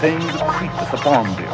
That creepeth upon the.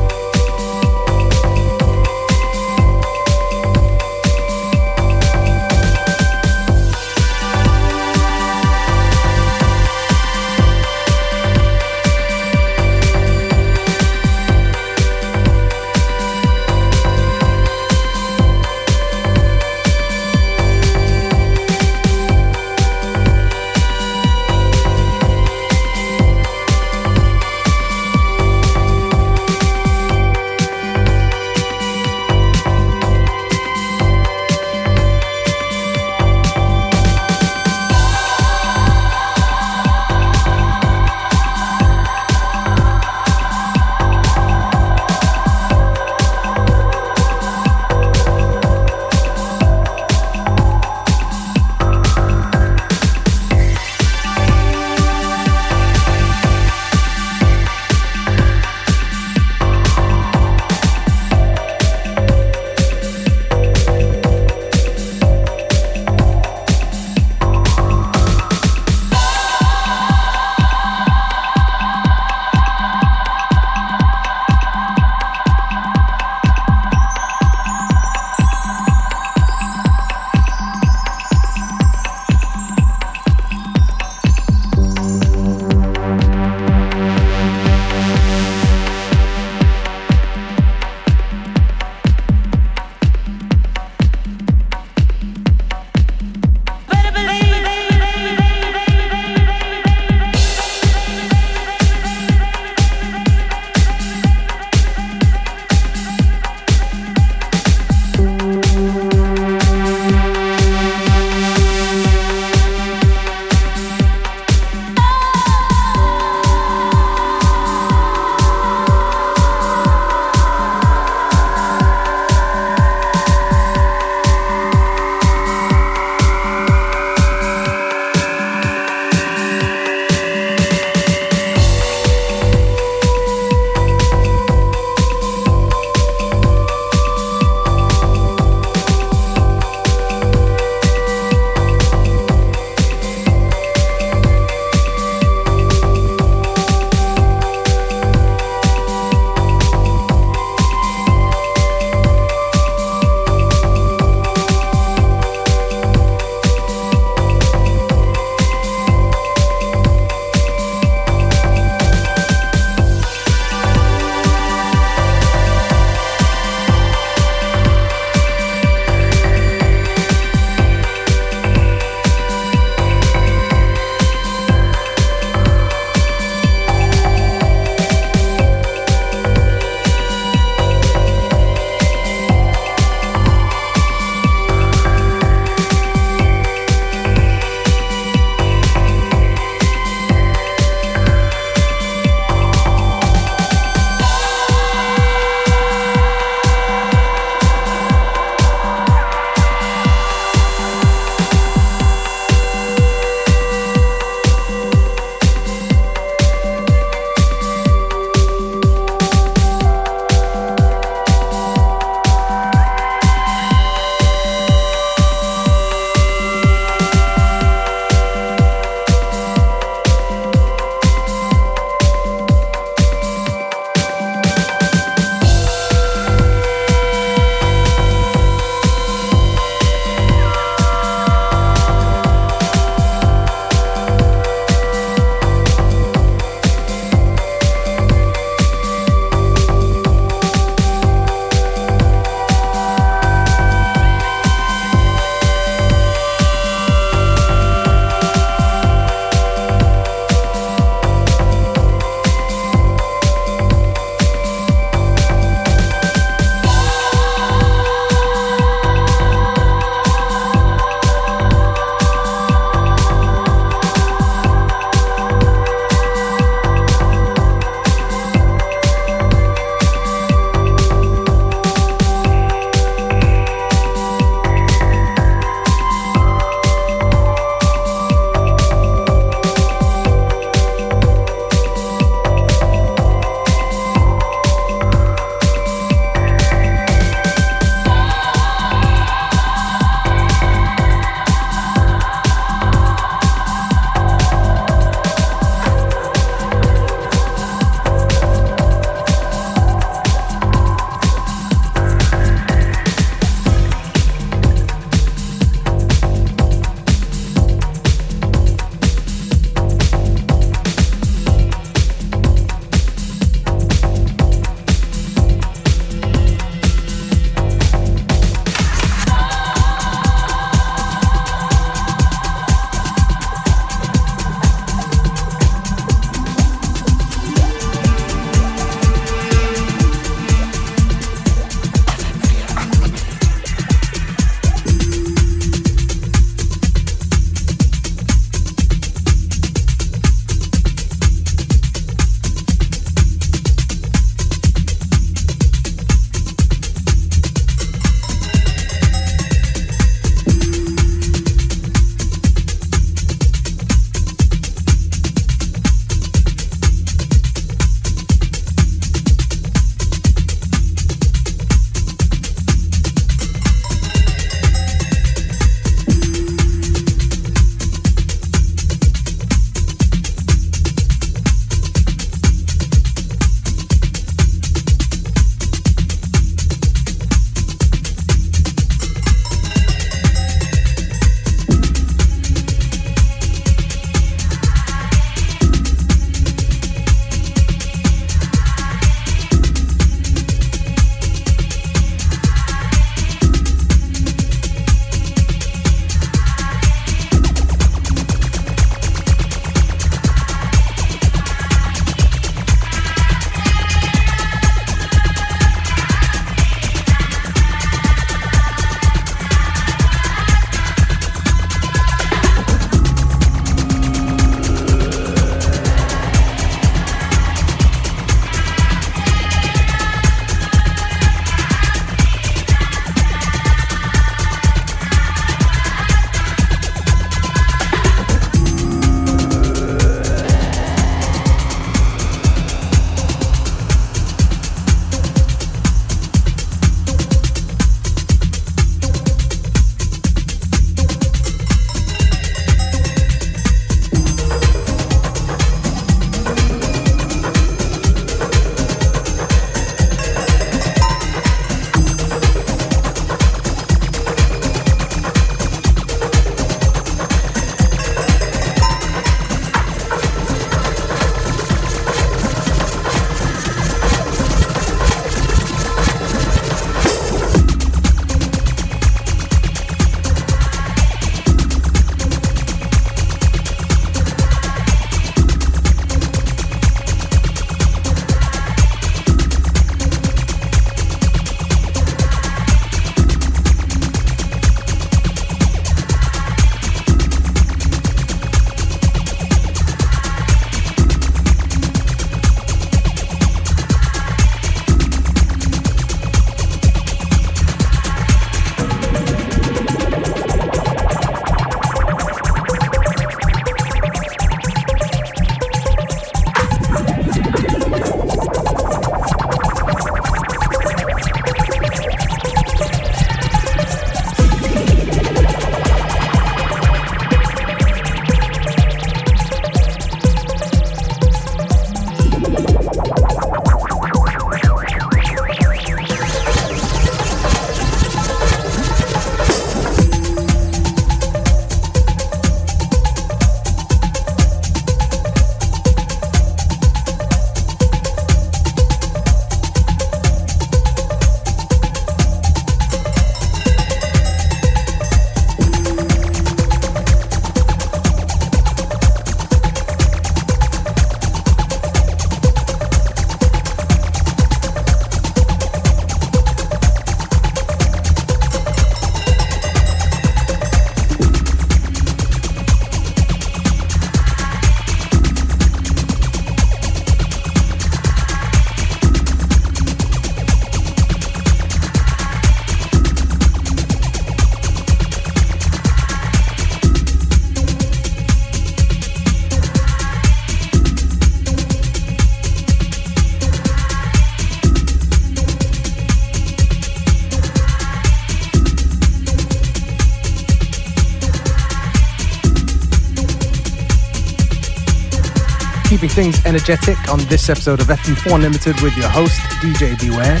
Things energetic on this episode of FM4 Unlimited with your host, DJ Beware.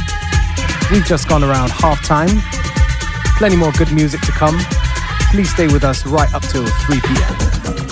We've just gone around half time. Plenty more good music to come. Please stay with us right up till 3 p.m.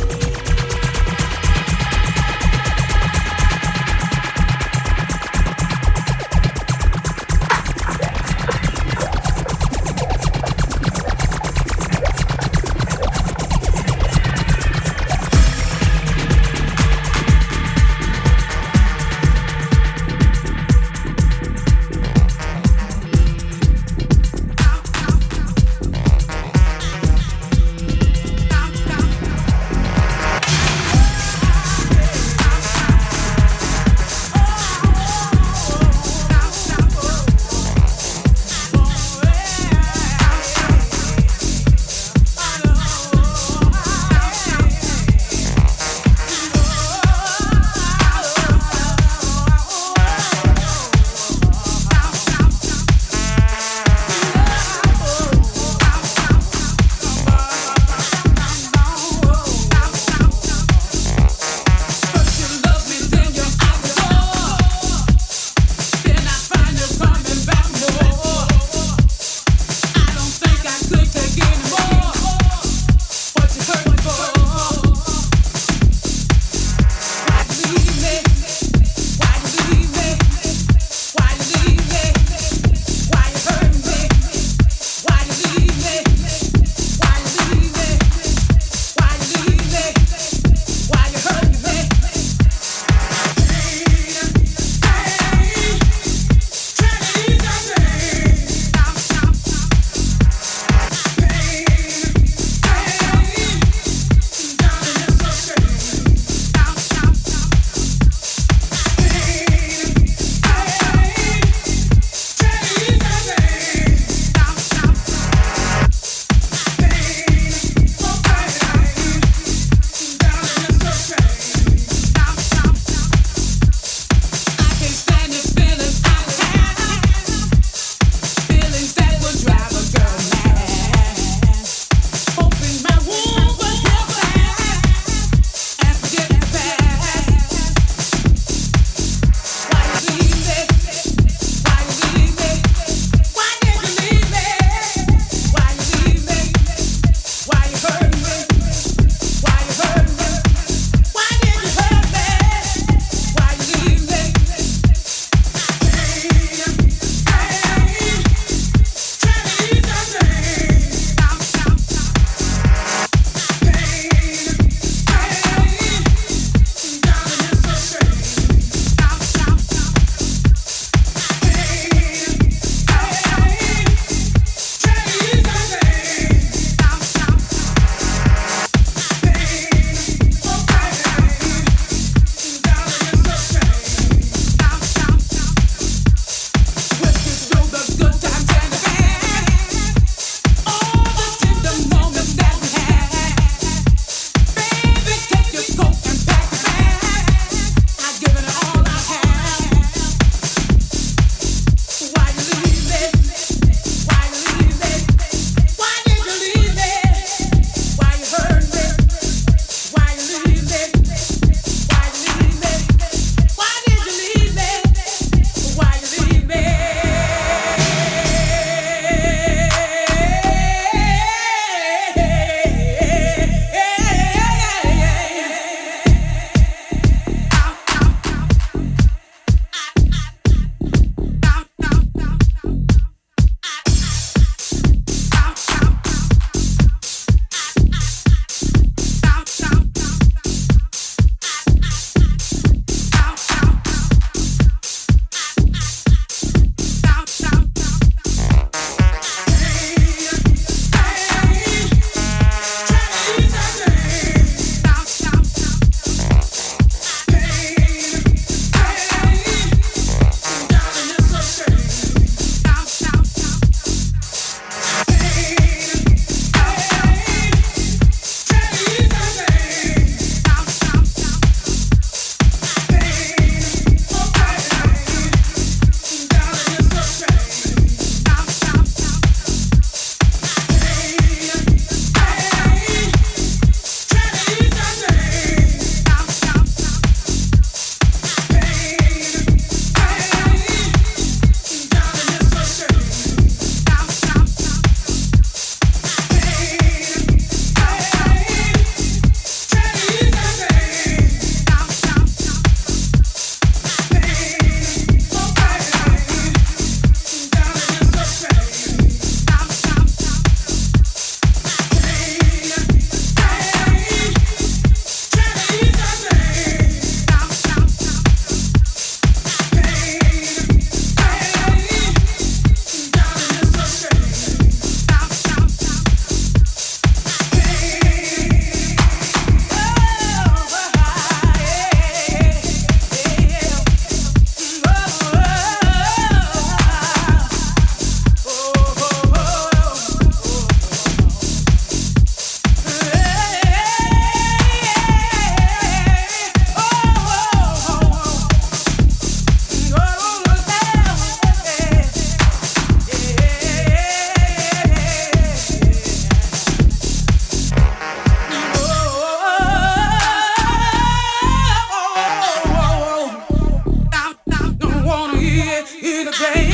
in a game.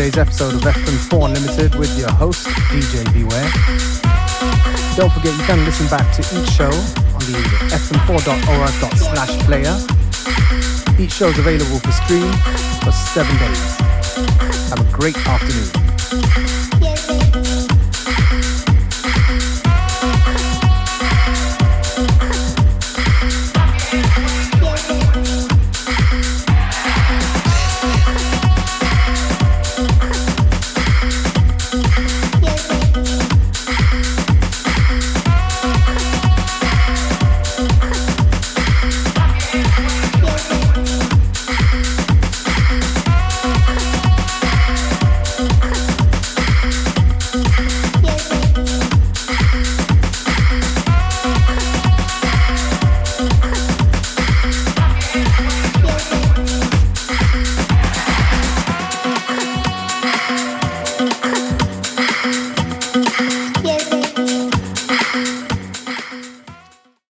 Today's episode of FM4 Unlimited with your host, DJ Beware. Don't forget you can listen back to each show on the fm4.org slash player. Each show is available for stream for seven days. Have a great afternoon.